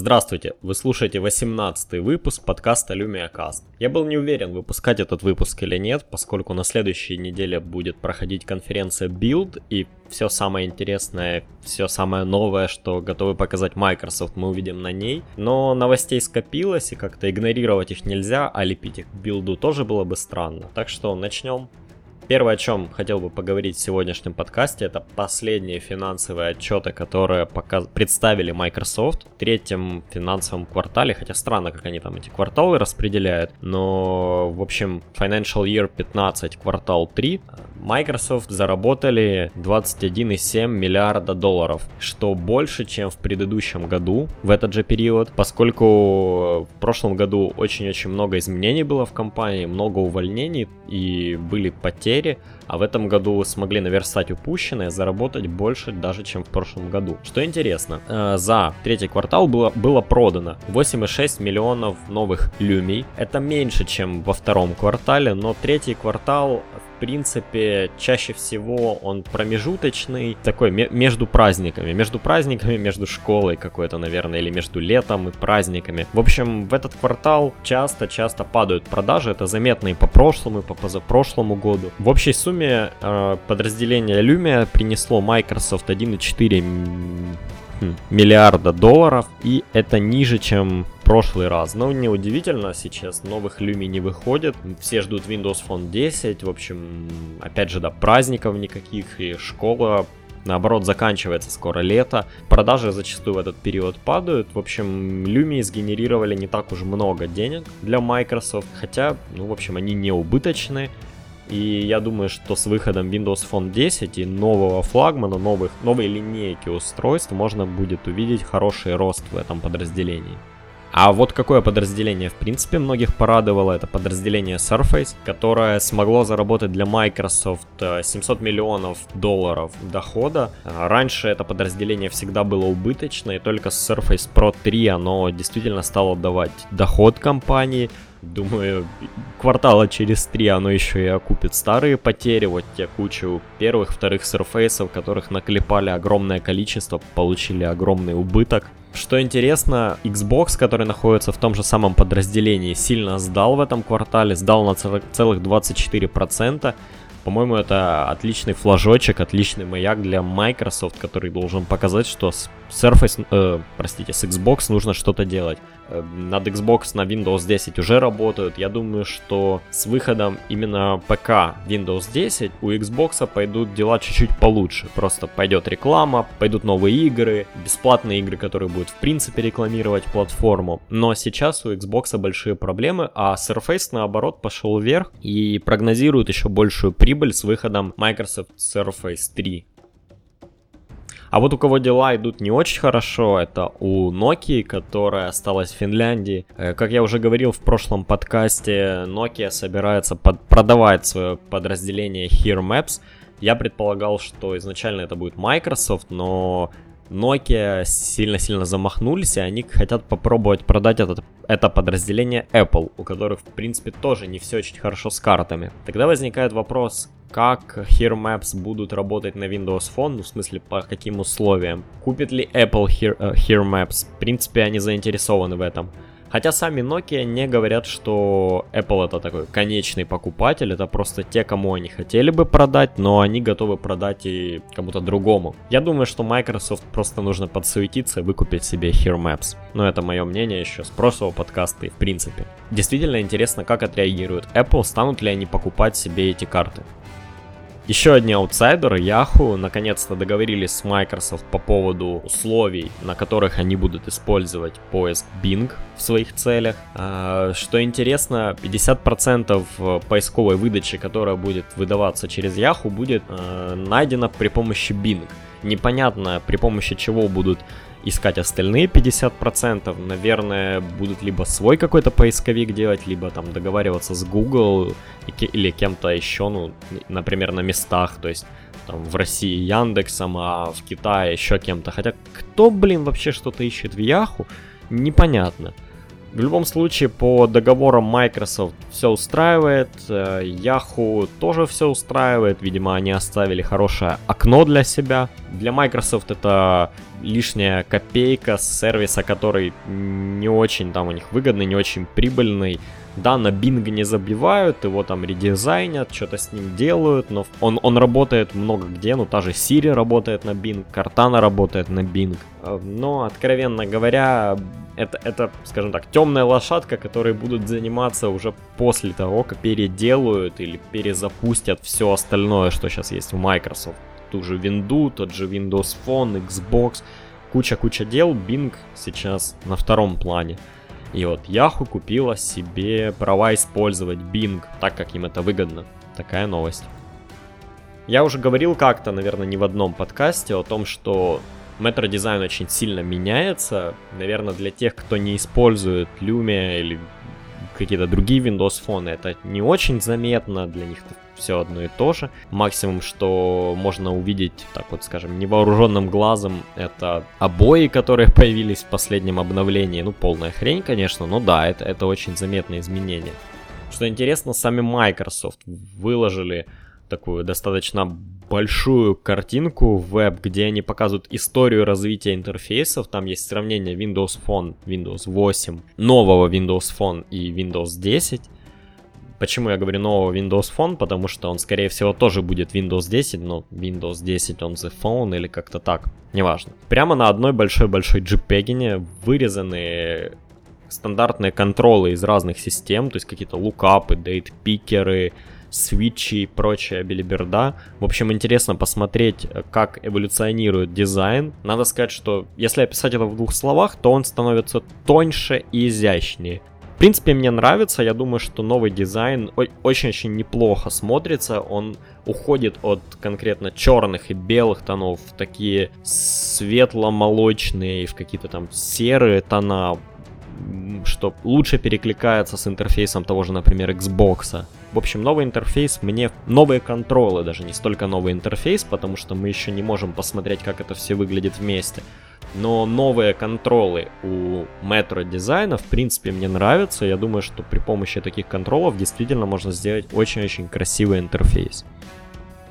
Здравствуйте, вы слушаете 18 выпуск подкаста LumiaCast. Я был не уверен, выпускать этот выпуск или нет, поскольку на следующей неделе будет проходить конференция Build, и все самое интересное, все самое новое, что готовы показать Microsoft, мы увидим на ней. Но новостей скопилось, и как-то игнорировать их нельзя, а лепить их к билду тоже было бы странно. Так что начнем. Первое, о чем хотел бы поговорить в сегодняшнем подкасте, это последние финансовые отчеты, которые показ... представили Microsoft в третьем финансовом квартале, хотя странно, как они там эти кварталы распределяют, но, в общем, Financial Year 15, квартал 3, Microsoft заработали 21,7 миллиарда долларов, что больше, чем в предыдущем году, в этот же период, поскольку в прошлом году очень-очень много изменений было в компании, много увольнений и были потери, а в этом году смогли наверстать упущенное, заработать больше даже, чем в прошлом году. Что интересно, э, за третий квартал было, было продано 8,6 миллионов новых люмий. Это меньше, чем во втором квартале, но третий квартал в принципе, чаще всего он промежуточный, такой между праздниками. Между праздниками, между школой какой-то, наверное, или между летом и праздниками. В общем, в этот квартал часто-часто падают продажи. Это заметно и по прошлому, и по позапрошлому году. В общей сумме э, подразделение Lumia принесло Microsoft 1,4 хм, миллиарда долларов, и это ниже, чем прошлый раз. Но неудивительно, сейчас новых люми не выходит. Все ждут Windows Phone 10. В общем, опять же, да, праздников никаких. И школа наоборот, заканчивается скоро лето. Продажи зачастую в этот период падают. В общем, Lumi сгенерировали не так уж много денег для Microsoft, хотя, ну, в общем, они не убыточны. И я думаю, что с выходом Windows Phone 10 и нового флагмана, новых, новой линейки устройств можно будет увидеть хороший рост в этом подразделении. А вот какое подразделение в принципе многих порадовало, это подразделение Surface, которое смогло заработать для Microsoft 700 э, миллионов долларов дохода. Раньше это подразделение всегда было убыточно, и только с Surface Pro 3 оно действительно стало давать доход компании. Думаю, квартала через три оно еще и окупит старые потери, вот те кучу первых, вторых Surface, которых наклепали огромное количество, получили огромный убыток. Что интересно, Xbox, который находится в том же самом подразделении, сильно сдал в этом квартале, сдал на целых 24%. По-моему, это отличный флажочек, отличный маяк для Microsoft, который должен показать, что с Surface, э, простите, с Xbox нужно что-то делать. Э, над Xbox на Windows 10 уже работают. Я думаю, что с выходом именно ПК Windows 10 у Xbox пойдут дела чуть-чуть получше. Просто пойдет реклама, пойдут новые игры, бесплатные игры, которые будут в принципе рекламировать платформу. Но сейчас у Xbox большие проблемы, а Surface наоборот пошел вверх и прогнозирует еще большую прибыль с выходом Microsoft Surface 3. А вот у кого дела идут не очень хорошо, это у Nokia, которая осталась в Финляндии. Э, как я уже говорил в прошлом подкасте, Nokia собирается под продавать свое подразделение Here Maps. Я предполагал, что изначально это будет Microsoft, но Nokia сильно-сильно замахнулись, и они хотят попробовать продать этот, это подразделение Apple, у которых, в принципе, тоже не все очень хорошо с картами. Тогда возникает вопрос, как Here Maps будут работать на Windows Phone, ну, в смысле, по каким условиям. Купит ли Apple Here, uh, Here Maps? В принципе, они заинтересованы в этом. Хотя сами Nokia не говорят, что Apple это такой конечный покупатель, это просто те, кому они хотели бы продать, но они готовы продать и кому-то другому. Я думаю, что Microsoft просто нужно подсуетиться и выкупить себе Here Maps. Но это мое мнение еще с прошлого подкаста и в принципе. Действительно интересно, как отреагирует Apple, станут ли они покупать себе эти карты. Еще одни аутсайдеры, Yahoo, наконец-то договорились с Microsoft по поводу условий, на которых они будут использовать поиск Bing в своих целях. А, что интересно, 50% поисковой выдачи, которая будет выдаваться через Yahoo, будет а, найдена при помощи Bing. Непонятно, при помощи чего будут искать остальные 50%. Наверное, будут либо свой какой-то поисковик делать, либо там договариваться с Google или кем-то еще, ну, например, на местах, то есть там в России Яндексом, а в Китае еще кем-то. Хотя кто, блин, вообще что-то ищет в Яху, непонятно. В любом случае, по договорам Microsoft все устраивает, э, Yahoo тоже все устраивает, видимо, они оставили хорошее окно для себя. Для Microsoft это лишняя копейка с сервиса, который не очень там у них выгодный, не очень прибыльный. Да, на Bing не забивают, его там редизайнят, что-то с ним делают, но он, он работает много где, ну та же Siri работает на Bing, Cortana работает на Bing. Э, но, откровенно говоря, это, это, скажем так, темная лошадка, которые будут заниматься уже после того, как переделают или перезапустят все остальное, что сейчас есть в Microsoft. Ту же Windows, тот же Windows Phone, Xbox, куча-куча дел, Bing сейчас на втором плане. И вот Yahoo купила себе права использовать Bing, так как им это выгодно. Такая новость. Я уже говорил как-то, наверное, не в одном подкасте о том, что метро-дизайн очень сильно меняется. Наверное, для тех, кто не использует Lumia или какие-то другие Windows фоны, это не очень заметно, для них все одно и то же. Максимум, что можно увидеть, так вот скажем, невооруженным глазом, это обои, которые появились в последнем обновлении. Ну, полная хрень, конечно, но да, это, это очень заметное изменение. Что интересно, сами Microsoft выложили такую достаточно большую картинку в веб, где они показывают историю развития интерфейсов. Там есть сравнение Windows Phone, Windows 8, нового Windows Phone и Windows 10. Почему я говорю нового Windows Phone? Потому что он, скорее всего, тоже будет Windows 10, но Windows 10 on the phone или как-то так, неважно. Прямо на одной большой-большой JPEG вырезаны стандартные контролы из разных систем, то есть какие-то лукапы, дейт-пикеры, свитчи и прочая билиберда. В общем, интересно посмотреть, как эволюционирует дизайн. Надо сказать, что если описать это в двух словах, то он становится тоньше и изящнее. В принципе, мне нравится, я думаю, что новый дизайн очень-очень неплохо смотрится, он уходит от конкретно черных и белых тонов в такие светло-молочные, в какие-то там серые тона, что лучше перекликается с интерфейсом того же, например, Xbox. В общем, новый интерфейс мне... Новые контролы, даже не столько новый интерфейс, потому что мы еще не можем посмотреть, как это все выглядит вместе. Но новые контролы у метро дизайна, в принципе, мне нравятся. Я думаю, что при помощи таких контролов действительно можно сделать очень-очень красивый интерфейс.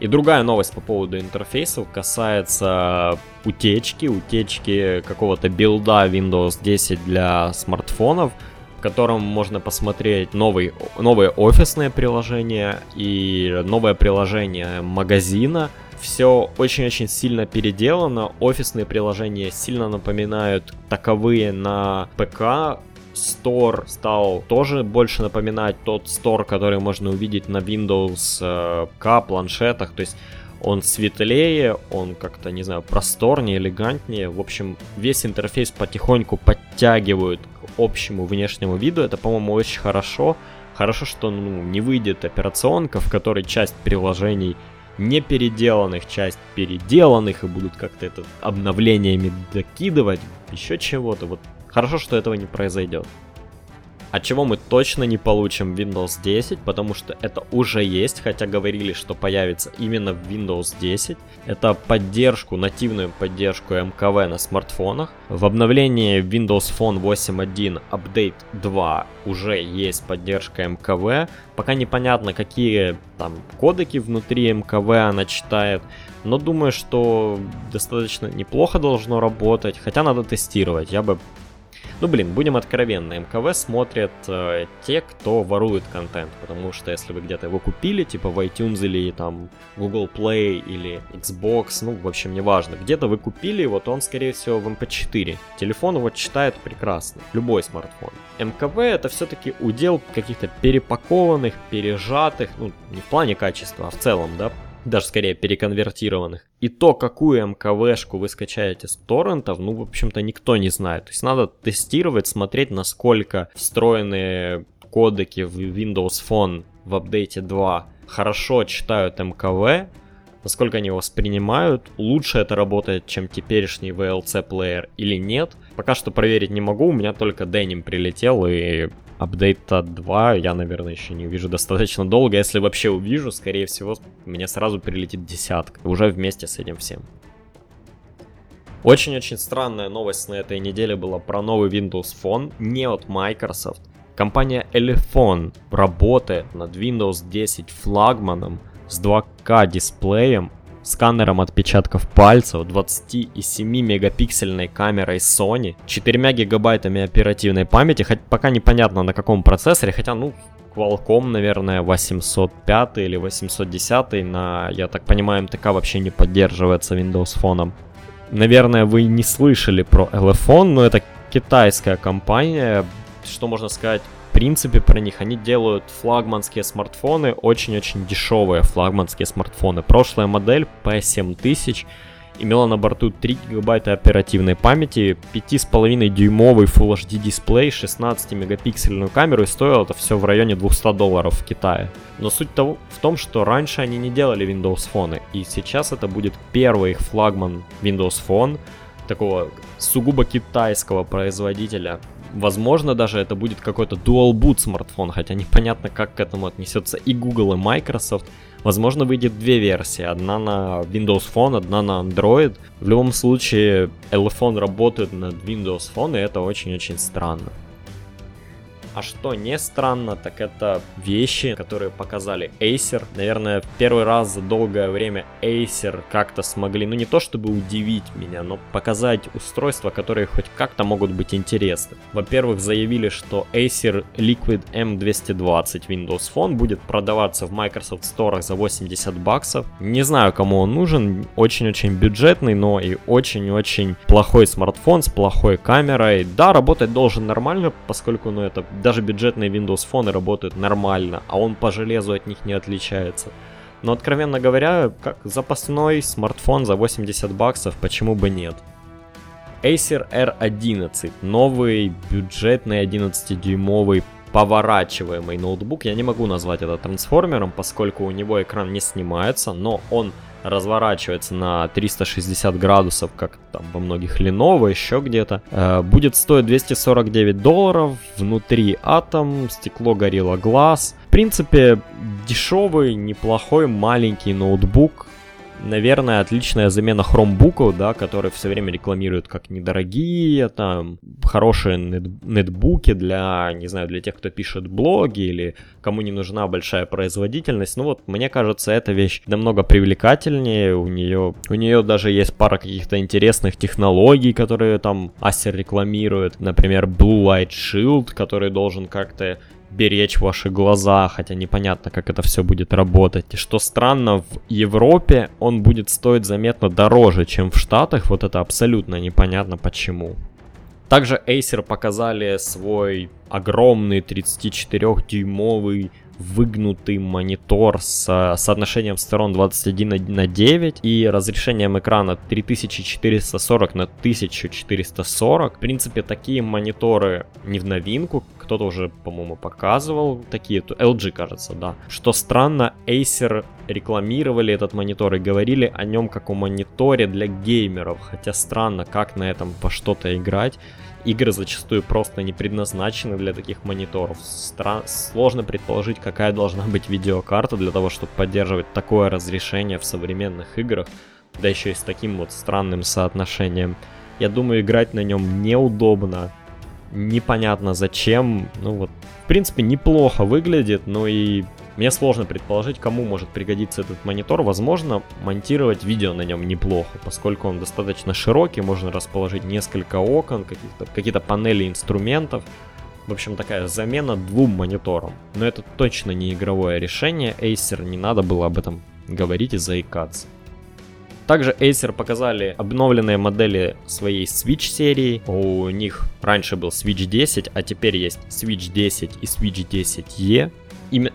И другая новость по поводу интерфейсов касается утечки, утечки какого-то билда Windows 10 для смартфонов, в котором можно посмотреть новый, новые офисные приложения и новое приложение магазина. Все очень-очень сильно переделано, офисные приложения сильно напоминают таковые на ПК, Store стал тоже больше напоминать тот Store, который можно увидеть на Windows э, K планшетах. То есть он светлее, он как-то, не знаю, просторнее, элегантнее. В общем, весь интерфейс потихоньку подтягивают к общему внешнему виду. Это, по-моему, очень хорошо. Хорошо, что ну, не выйдет операционка, в которой часть приложений не переделанных, часть переделанных, и будут как-то это обновлениями докидывать, еще чего-то. Вот Хорошо, что этого не произойдет. От чего мы точно не получим Windows 10, потому что это уже есть, хотя говорили, что появится именно в Windows 10. Это поддержку, нативную поддержку МКВ на смартфонах. В обновлении Windows Phone 8.1 Update 2 уже есть поддержка МКВ. Пока непонятно, какие там кодеки внутри МКВ она читает. Но думаю, что достаточно неплохо должно работать, хотя надо тестировать. Я бы ну, блин, будем откровенны, МКВ смотрят э, те, кто ворует контент, потому что если вы где-то его купили, типа в iTunes или там Google Play или Xbox, ну, в общем, неважно, где-то вы купили, вот он, скорее всего, в MP4. Эм Телефон его читает прекрасно, любой смартфон. МКВ это все-таки удел каких-то перепакованных, пережатых, ну, не в плане качества, а в целом, да, даже скорее переконвертированных. И то, какую МКВшку вы скачаете с торрентов, ну, в общем-то, никто не знает. То есть надо тестировать, смотреть, насколько встроенные кодеки в Windows Phone в апдейте 2 хорошо читают МКВ, насколько они его воспринимают, лучше это работает, чем теперешний VLC плеер или нет. Пока что проверить не могу, у меня только Denim прилетел и апдейта 2 я, наверное, еще не увижу достаточно долго. Если вообще увижу, скорее всего, мне сразу прилетит десятка. Уже вместе с этим всем. Очень-очень странная новость на этой неделе была про новый Windows Phone, не от Microsoft. Компания Elephone работает над Windows 10 флагманом с 2К дисплеем, сканером отпечатков пальцев, 27 мегапиксельной камерой Sony, 4 гигабайтами оперативной памяти, хоть пока непонятно на каком процессоре, хотя ну Qualcomm, наверное, 805 или 810 на, я так понимаю, МТК вообще не поддерживается Windows Phone. Наверное, вы не слышали про Elephone, но это китайская компания, что можно сказать, принципе, про них. Они делают флагманские смартфоны, очень-очень дешевые флагманские смартфоны. Прошлая модель P7000 имела на борту 3 гигабайта оперативной памяти, 5,5 дюймовый Full HD дисплей, 16 мегапиксельную камеру и стоило это все в районе 200 долларов в Китае. Но суть того, в том, что раньше они не делали Windows Phone, и сейчас это будет первый их флагман Windows Phone, такого сугубо китайского производителя. Возможно, даже это будет какой-то Dual Boot смартфон, хотя непонятно, как к этому отнесется и Google, и Microsoft. Возможно, выйдет две версии. Одна на Windows Phone, одна на Android. В любом случае, Elephone работает над Windows Phone, и это очень-очень странно. А что не странно, так это вещи, которые показали Acer. Наверное, первый раз за долгое время Acer как-то смогли, ну не то чтобы удивить меня, но показать устройства, которые хоть как-то могут быть интересны. Во-первых, заявили, что Acer Liquid M220 Windows Phone будет продаваться в Microsoft Store за 80 баксов. Не знаю, кому он нужен, очень-очень бюджетный, но и очень-очень плохой смартфон с плохой камерой. Да, работать должен нормально, поскольку ну, это даже бюджетные Windows Phone работают нормально, а он по железу от них не отличается. Но, откровенно говоря, как запасной смартфон за 80 баксов, почему бы нет? Acer R11, новый бюджетный 11-дюймовый поворачиваемый ноутбук. Я не могу назвать это трансформером, поскольку у него экран не снимается, но он разворачивается на 360 градусов, как там во многих Lenovo, еще где-то. Э, будет стоить 249 долларов, внутри атом, стекло Gorilla Glass. В принципе, дешевый, неплохой, маленький ноутбук, наверное, отличная замена хромбуков, да, которые все время рекламируют как недорогие, там, хорошие нет- нетбуки для, не знаю, для тех, кто пишет блоги или кому не нужна большая производительность. Ну вот, мне кажется, эта вещь намного привлекательнее, у нее, у нее даже есть пара каких-то интересных технологий, которые там Acer рекламирует, например, Blue Light Shield, который должен как-то беречь ваши глаза, хотя непонятно, как это все будет работать. И что странно, в Европе он будет стоить заметно дороже, чем в Штатах, вот это абсолютно непонятно почему. Также Acer показали свой огромный 34-дюймовый выгнутый монитор с соотношением сторон 21 на 9 и разрешением экрана 3440 на 1440. В принципе, такие мониторы не в новинку, кто-то уже, по-моему, показывал такие, LG, кажется, да. Что странно, Acer рекламировали этот монитор и говорили о нем как о мониторе для геймеров, хотя странно, как на этом по что-то играть. Игры зачастую просто не предназначены для таких мониторов. Стра- сложно предположить, какая должна быть видеокарта для того, чтобы поддерживать такое разрешение в современных играх, да еще и с таким вот странным соотношением. Я думаю, играть на нем неудобно, непонятно зачем. Ну вот, в принципе, неплохо выглядит, но и мне сложно предположить, кому может пригодиться этот монитор. Возможно, монтировать видео на нем неплохо, поскольку он достаточно широкий, можно расположить несколько окон, какие-то панели инструментов. В общем, такая замена двум мониторам. Но это точно не игровое решение, Acer не надо было об этом говорить и заикаться. Также Acer показали обновленные модели своей Switch серии. У них раньше был Switch 10, а теперь есть Switch 10 и Switch 10E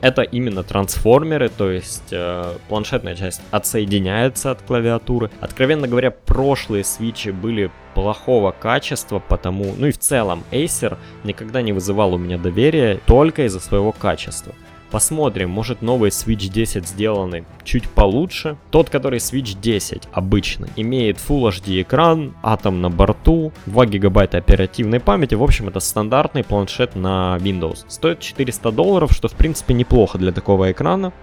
это именно трансформеры, то есть э, планшетная часть отсоединяется от клавиатуры. Откровенно говоря, прошлые свитчи были плохого качества, потому, ну и в целом, Acer никогда не вызывал у меня доверия только из-за своего качества. Посмотрим, может новый Switch 10 сделанный чуть получше. Тот, который Switch 10 обычный, имеет Full HD экран, атом на борту, 2 гигабайта оперативной памяти. В общем, это стандартный планшет на Windows. Стоит 400 долларов, что в принципе неплохо для такого экрана.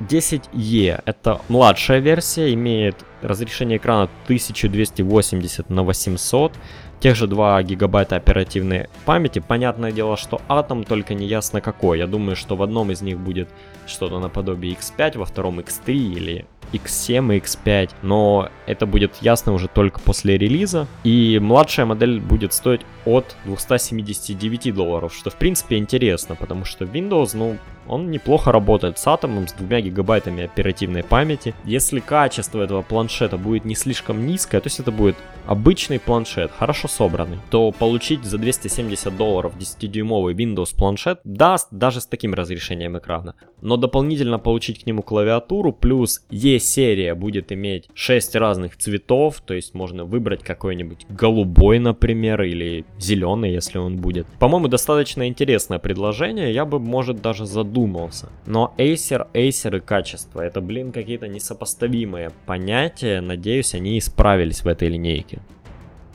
10E это младшая версия, имеет разрешение экрана 1280 на 800, тех же 2 гигабайта оперативной памяти. Понятное дело, что атом, только не ясно какой. Я думаю, что в одном из них будет что-то наподобие X5, во втором X3 или X7 и X5, но это будет ясно уже только после релиза. И младшая модель будет стоить от 279 долларов, что в принципе интересно, потому что Windows, ну, он неплохо работает с атомом, с двумя гигабайтами оперативной памяти. Если качество этого планшета будет не слишком низкое, то есть это будет обычный планшет, хорошо собранный, то получить за 270 долларов 10-дюймовый Windows планшет даст даже с таким разрешением экрана. Но дополнительно получить к нему клавиатуру, плюс E-серия будет иметь 6 разных цветов, то есть можно выбрать какой-нибудь голубой, например, или зеленый, если он будет. По-моему, достаточно интересное предложение, я бы, может, даже задумался. Но Acer, Acer и качество, это, блин, какие-то несопоставимые понятия. Надеюсь, они исправились в этой линейке.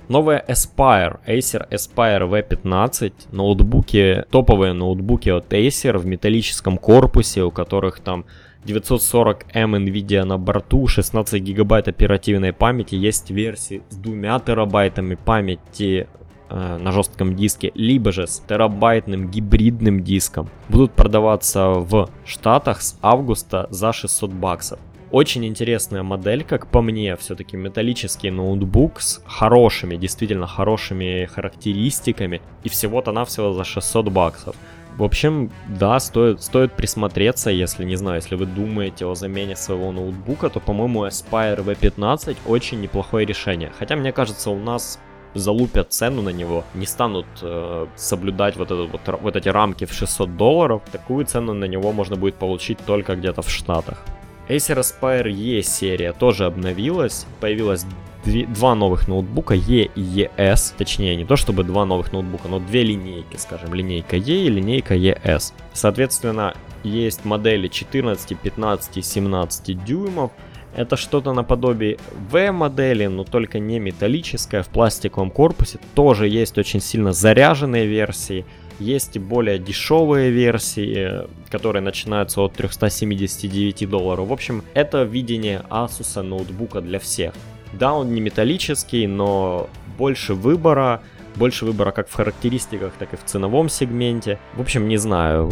Новая Aspire, Acer Aspire V15, ноутбуки, топовые ноутбуки от Acer в металлическом корпусе, у которых там 940M NVIDIA на борту, 16 гигабайт оперативной памяти, есть версии с 2 терабайтами памяти, Э, на жестком диске, либо же с терабайтным гибридным диском, будут продаваться в Штатах с августа за 600 баксов. Очень интересная модель, как по мне, все-таки металлический ноутбук с хорошими, действительно хорошими характеристиками, и всего-то навсего за 600 баксов. В общем, да, стоит, стоит присмотреться, если, не знаю, если вы думаете о замене своего ноутбука, то, по-моему, Aspire V15 очень неплохое решение. Хотя, мне кажется, у нас залупят цену на него, не станут э, соблюдать вот, этот, вот, вот эти рамки в 600 долларов, такую цену на него можно будет получить только где-то в Штатах. Acer Aspire E серия тоже обновилась, появилось два новых ноутбука E и ES, точнее не то чтобы два новых ноутбука, но две линейки, скажем, линейка E и линейка ES. Соответственно, есть модели 14, 15 и 17 дюймов, это что-то наподобие V-модели, но только не металлическая, в пластиковом корпусе. Тоже есть очень сильно заряженные версии. Есть и более дешевые версии, которые начинаются от 379 долларов. В общем, это видение Asus ноутбука для всех. Да, он не металлический, но больше выбора, больше выбора как в характеристиках, так и в ценовом сегменте. В общем, не знаю.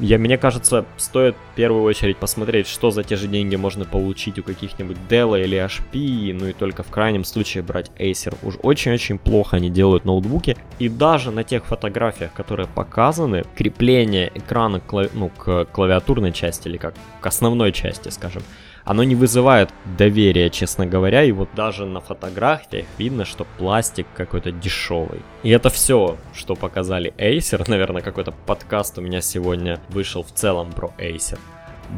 Я, мне кажется, стоит в первую очередь посмотреть, что за те же деньги можно получить у каких-нибудь Dell или HP, ну и только в крайнем случае брать Acer. Уж очень-очень плохо они делают ноутбуки. И даже на тех фотографиях, которые показаны, крепление экрана к, ну, к клавиатурной части или как к основной части, скажем, оно не вызывает доверия, честно говоря, и вот даже на фотографиях видно, что пластик какой-то дешевый. И это все, что показали Acer, наверное, какой-то подкаст у меня сегодня вышел в целом про Acer.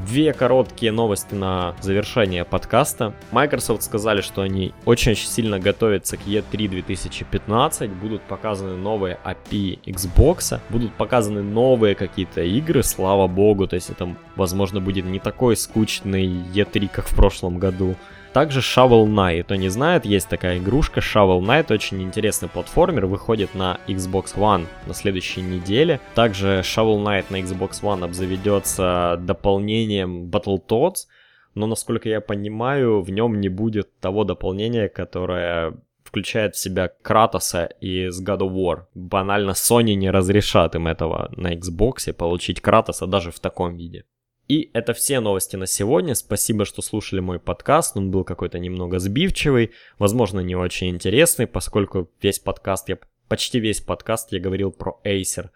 Две короткие новости на завершение подкаста. Microsoft сказали, что они очень-очень сильно готовятся к E3 2015, будут показаны новые API Xbox, будут показаны новые какие-то игры, слава богу, то есть это, возможно, будет не такой скучный E3, как в прошлом году. Также Shovel Knight, кто не знает, есть такая игрушка Shovel Knight, очень интересный платформер, выходит на Xbox One на следующей неделе. Также Shovel Knight на Xbox One обзаведется дополнением Battletoads, но насколько я понимаю, в нем не будет того дополнения, которое включает в себя Кратоса из God of War. Банально Sony не разрешат им этого на Xbox получить Кратоса даже в таком виде. И это все новости на сегодня. Спасибо, что слушали мой подкаст. Он был какой-то немного сбивчивый, возможно, не очень интересный, поскольку весь подкаст, я почти весь подкаст я говорил про Acer.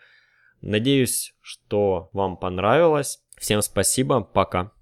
Надеюсь, что вам понравилось. Всем спасибо, пока.